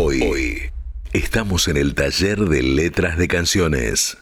Hoy, estamos en el taller de letras de canciones.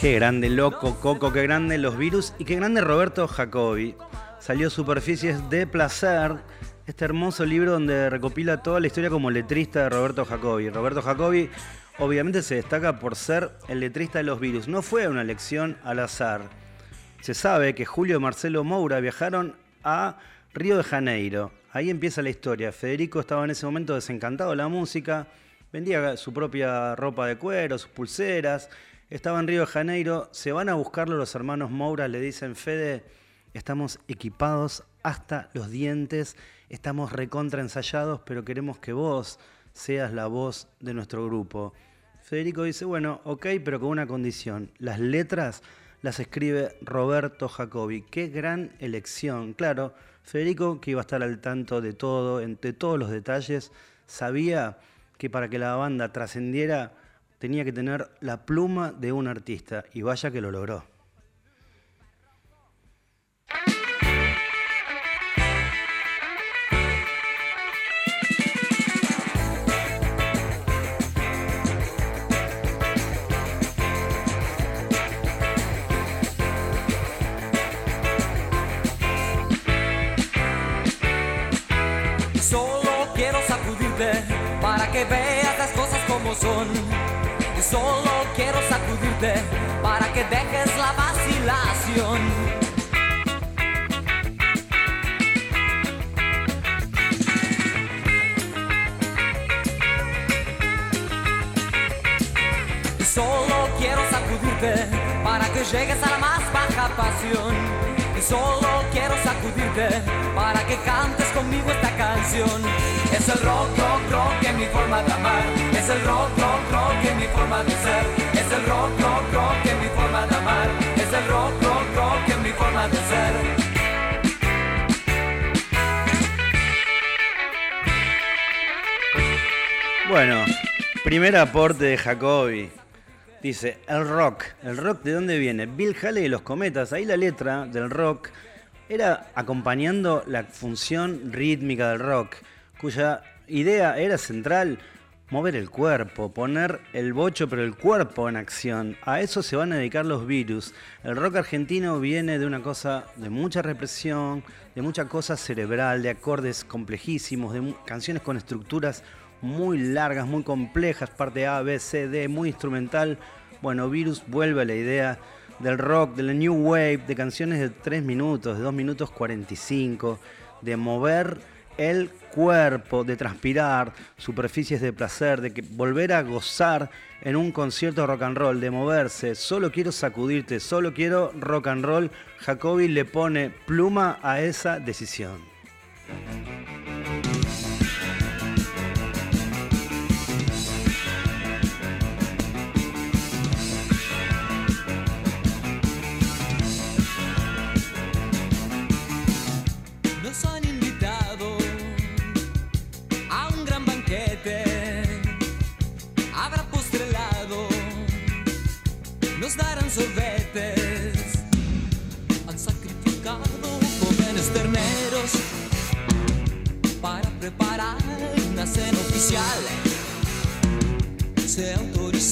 Qué grande, loco, Coco, qué grande los virus y qué grande Roberto Jacobi. Salió Superficies de Placer, este hermoso libro donde recopila toda la historia como letrista de Roberto Jacobi. Roberto Jacobi obviamente se destaca por ser el letrista de los virus. No fue una elección al azar. Se sabe que Julio y Marcelo Moura viajaron a Río de Janeiro. Ahí empieza la historia. Federico estaba en ese momento desencantado de la música, vendía su propia ropa de cuero, sus pulseras. Estaba en Río de Janeiro, se van a buscarlo los hermanos Moura, le dicen, Fede, estamos equipados hasta los dientes, estamos recontra ensayados, pero queremos que vos seas la voz de nuestro grupo. Federico dice, bueno, ok, pero con una condición. Las letras las escribe Roberto Jacobi. Qué gran elección. Claro, Federico, que iba a estar al tanto de todo, de todos los detalles, sabía que para que la banda trascendiera tenía que tener la pluma de un artista. Y vaya que lo logró. Solo quiero sacudirte para que veas las cosas como son. Y Solo quiero sacudirte para que dejes la vacilación. Y Solo quiero sacudirte para que llegues a la más baja pasión. Solo quiero sacudirte para que cantes conmigo esta canción. Es el rock, rock, rock es mi forma de amar. Es el rock, rock, rock es mi forma de ser. Es el rock, rock, rock es mi forma de amar. Es el rock, rock, rock es mi forma de ser. Bueno, primer aporte de Jacobi. Dice, el rock. ¿El rock de dónde viene? Bill Haley y los cometas. Ahí la letra del rock era acompañando la función rítmica del rock, cuya idea era central mover el cuerpo, poner el bocho pero el cuerpo en acción. A eso se van a dedicar los virus. El rock argentino viene de una cosa de mucha represión, de mucha cosa cerebral, de acordes complejísimos, de canciones con estructuras muy largas, muy complejas, parte A, B, C, D, muy instrumental. Bueno, Virus vuelve a la idea del rock, de la new wave, de canciones de 3 minutos, de 2 minutos 45, de mover el cuerpo, de transpirar, superficies de placer, de volver a gozar en un concierto rock and roll, de moverse, solo quiero sacudirte, solo quiero rock and roll, Jacobi le pone pluma a esa decisión.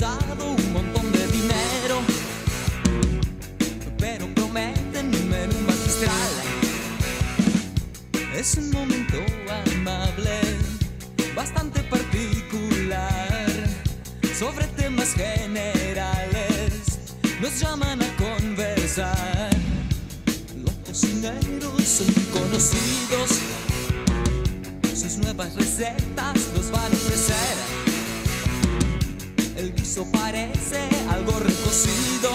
Autorizado un montón de dinero, pero prometen un menú magistral. Es un momento amable, bastante particular, sobre temas generales. Nos llaman a conversar. Los cocineros son conocidos, sus nuevas recetas nos van a ofrecer. El guiso parece algo recocido.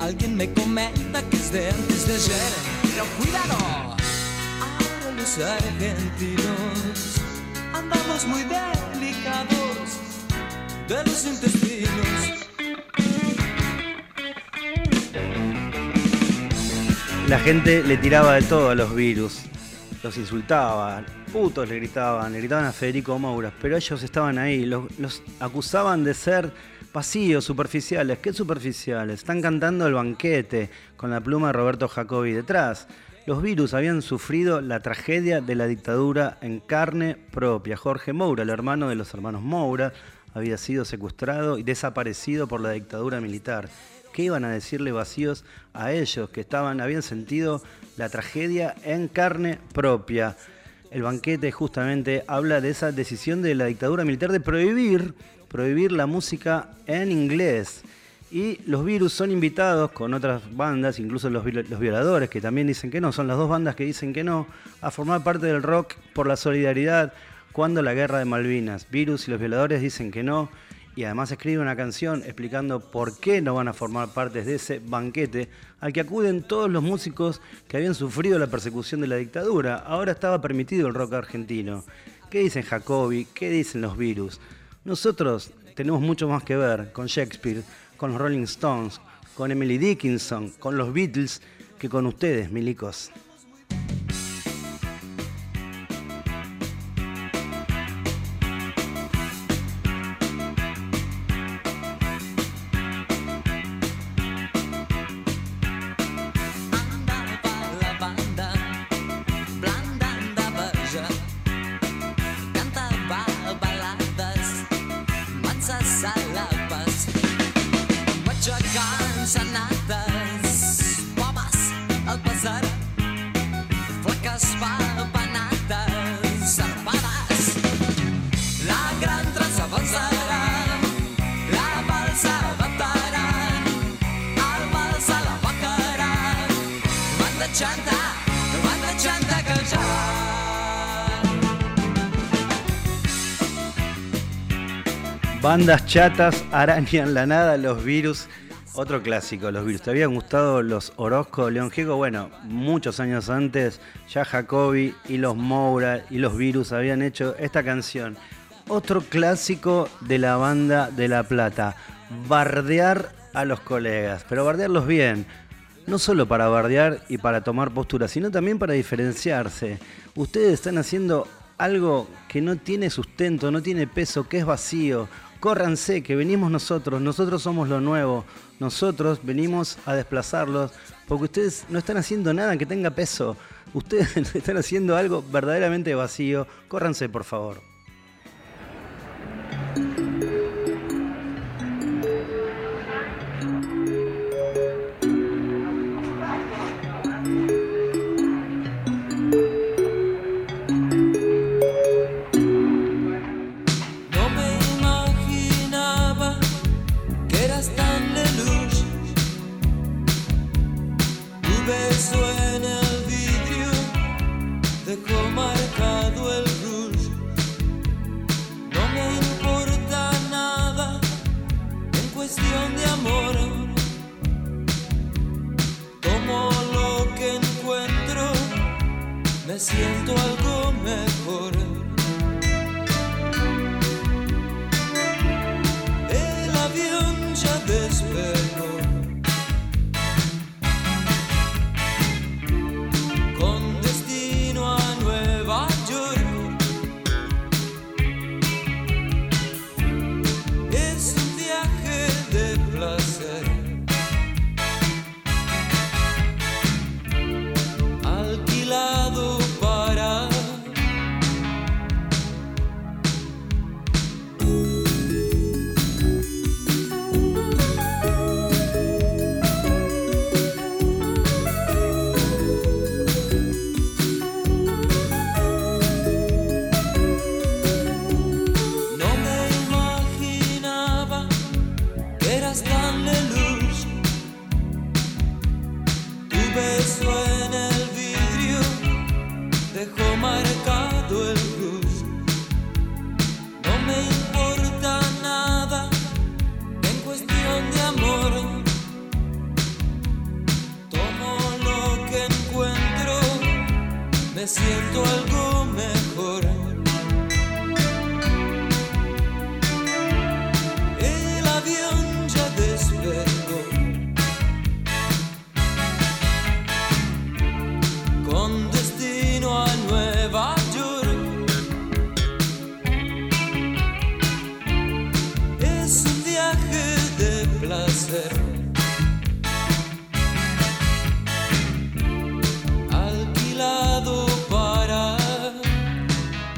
Alguien me comenta que es de antes de ayer. Pero cuidado, ahora los argentinos andamos muy delicados de los intestinos. La gente le tiraba de todo a los virus, los insultaba, putos le gritaban, le gritaban a Federico Moura, pero ellos estaban ahí, los, acusaban de ser vacíos, superficiales. ¿Qué superficiales? Están cantando el banquete con la pluma de Roberto Jacobi detrás. Los virus habían sufrido la tragedia de la dictadura en carne propia. Jorge Moura, el hermano de los hermanos Moura, había sido secuestrado y desaparecido por la dictadura militar. ¿Qué iban a decirle vacíos a ellos que estaban, habían sentido la tragedia en carne propia? El banquete justamente habla de esa decisión de la dictadura militar de prohibir, prohibir la música en inglés. Y los virus son invitados con otras bandas, incluso los, los, violadores, que también dicen que no, son las dos bandas que dicen que no, a formar parte del rock por la solidaridad cuando la guerra de Malvinas. Virus y los violadores dicen que no y además escribe una canción explicando por qué no van a formar parte de ese banquete al que acuden todos los músicos que habían sufrido la persecución de la dictadura. Ahora estaba permitido el rock argentino. ¿Qué dicen Jacobi? ¿Qué dicen los virus? Nosotros tenemos mucho más que ver con Shakespeare, con los Rolling Stones, con Emily Dickinson, con los Beatles, que con ustedes, milicos. Bandas chatas arañan la nada, los virus. Otro clásico, los virus. ¿Te habían gustado los Orozco, León Gieco? Bueno, muchos años antes, ya Jacobi y los Moura y los virus habían hecho esta canción. Otro clásico de la banda de La Plata. Bardear a los colegas, pero bardearlos bien. No solo para bardear y para tomar postura, sino también para diferenciarse. Ustedes están haciendo algo que no tiene sustento, no tiene peso, que es vacío, córranse, que venimos nosotros, nosotros somos lo nuevo, nosotros venimos a desplazarlos, porque ustedes no están haciendo nada que tenga peso, ustedes están haciendo algo verdaderamente vacío, córranse por favor.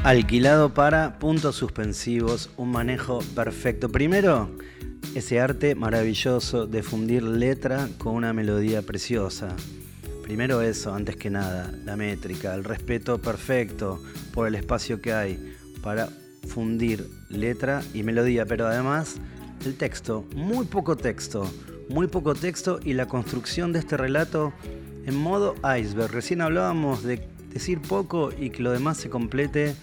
Alquilado para puntos suspensivos, un manejo perfecto. Primero, ese arte maravilloso de fundir letra con una melodía preciosa. Primero eso, antes que nada, la métrica, el respeto perfecto por el espacio que hay para fundir letra y melodía, pero además el texto, muy poco texto, muy poco texto y la construcción de este relato en modo iceberg. Recién hablábamos de decir poco y que lo demás se complete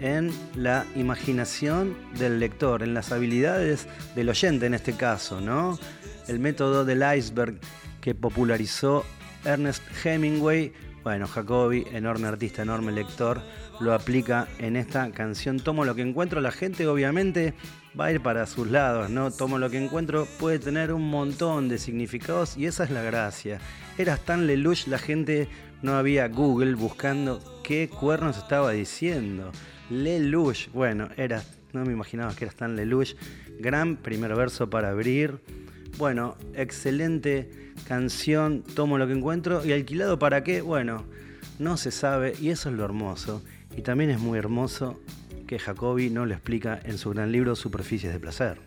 en la imaginación del lector, en las habilidades del oyente en este caso, ¿no? El método del iceberg que popularizó Ernest Hemingway, bueno, Jacobi, enorme artista, enorme lector, lo aplica en esta canción. Tomo lo que encuentro, la gente obviamente va a ir para sus lados, ¿no? Tomo lo que encuentro, puede tener un montón de significados y esa es la gracia. Era tan Lelouch, la gente no había Google buscando qué cuernos estaba diciendo. Lelouch, bueno, era, no me imaginaba que era tan Lelouch. Gran primer verso para abrir. Bueno, excelente canción, tomo lo que encuentro. ¿Y alquilado para qué? Bueno, no se sabe y eso es lo hermoso. Y también es muy hermoso que Jacobi no lo explica en su gran libro Superficies de Placer.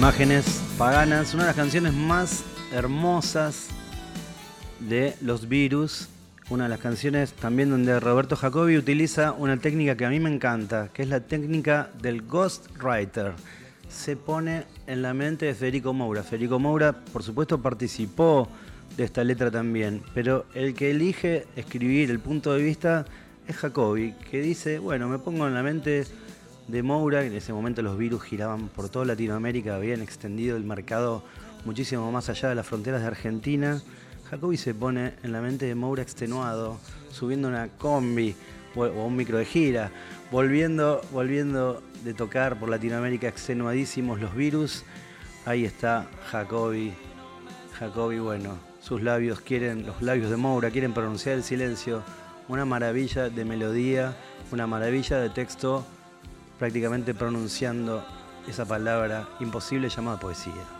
Imágenes Paganas, una de las canciones más hermosas de Los Virus, una de las canciones también donde Roberto Jacobi utiliza una técnica que a mí me encanta, que es la técnica del ghostwriter. Se pone en la mente de Federico Moura. Federico Moura, por supuesto, participó de esta letra también, pero el que elige escribir el punto de vista es Jacobi, que dice, bueno, me pongo en la mente de Moura, en ese momento los virus giraban por toda Latinoamérica, habían extendido el mercado muchísimo más allá de las fronteras de Argentina. Jacobi se pone en la mente de Moura extenuado, subiendo una combi o, un micro de gira, volviendo, volviendo de tocar por Latinoamérica extenuadísimos los virus. Ahí está Jacobi. Jacobi, bueno, sus labios quieren, los labios de Moura quieren pronunciar el silencio. Una maravilla de melodía, una maravilla de texto prácticamente pronunciando esa palabra imposible llamada poesía.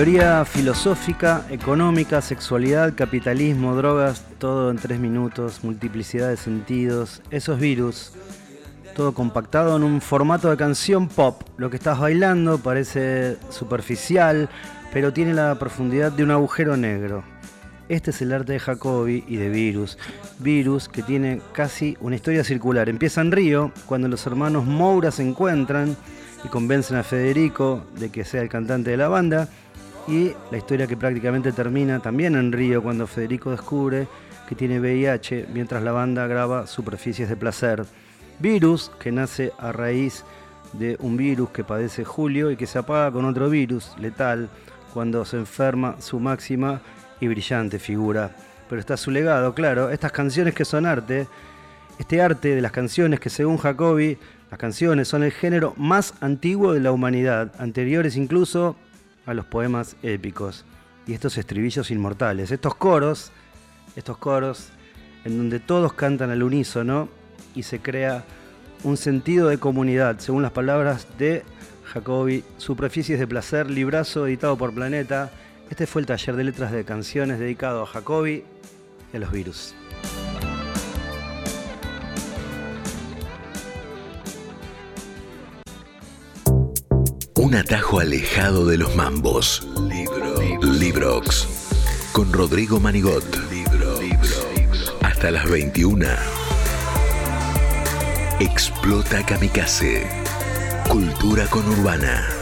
Teoría filosófica, económica, sexualidad, capitalismo, drogas, todo en tres minutos, multiplicidad de sentidos, esos virus, todo compactado en un formato de canción pop. Lo que estás bailando parece superficial, pero tiene la profundidad de un agujero negro. Este es el arte de Jacobi y de Virus. Virus que tiene casi una historia circular. Empieza en Río, cuando los hermanos Moura se encuentran y convencen a Federico de que sea el cantante de la banda y la historia que prácticamente termina también en Río cuando Federico descubre que tiene VIH mientras la banda graba Superficies de Placer. Virus que nace a raíz de un virus que padece Julio y que se apaga con otro virus letal cuando se enferma su máxima y brillante figura. Pero está su legado, claro, estas canciones que son arte, este arte de las canciones que según Jacobi, las canciones son el género más antiguo de la humanidad, anteriores incluso a los poemas épicos y estos estribillos inmortales, estos coros, estos coros en donde todos cantan al unísono y se crea un sentido de comunidad, según las palabras de Jacobi, Superficies de Placer, librazo editado por Planeta. Este fue el taller de letras de canciones dedicado a Jacobi y a los virus. Un atajo alejado de los mambos. Librox. Con Rodrigo Manigot. Hasta las 21. Explota Kamikaze. Cultura con Urbana.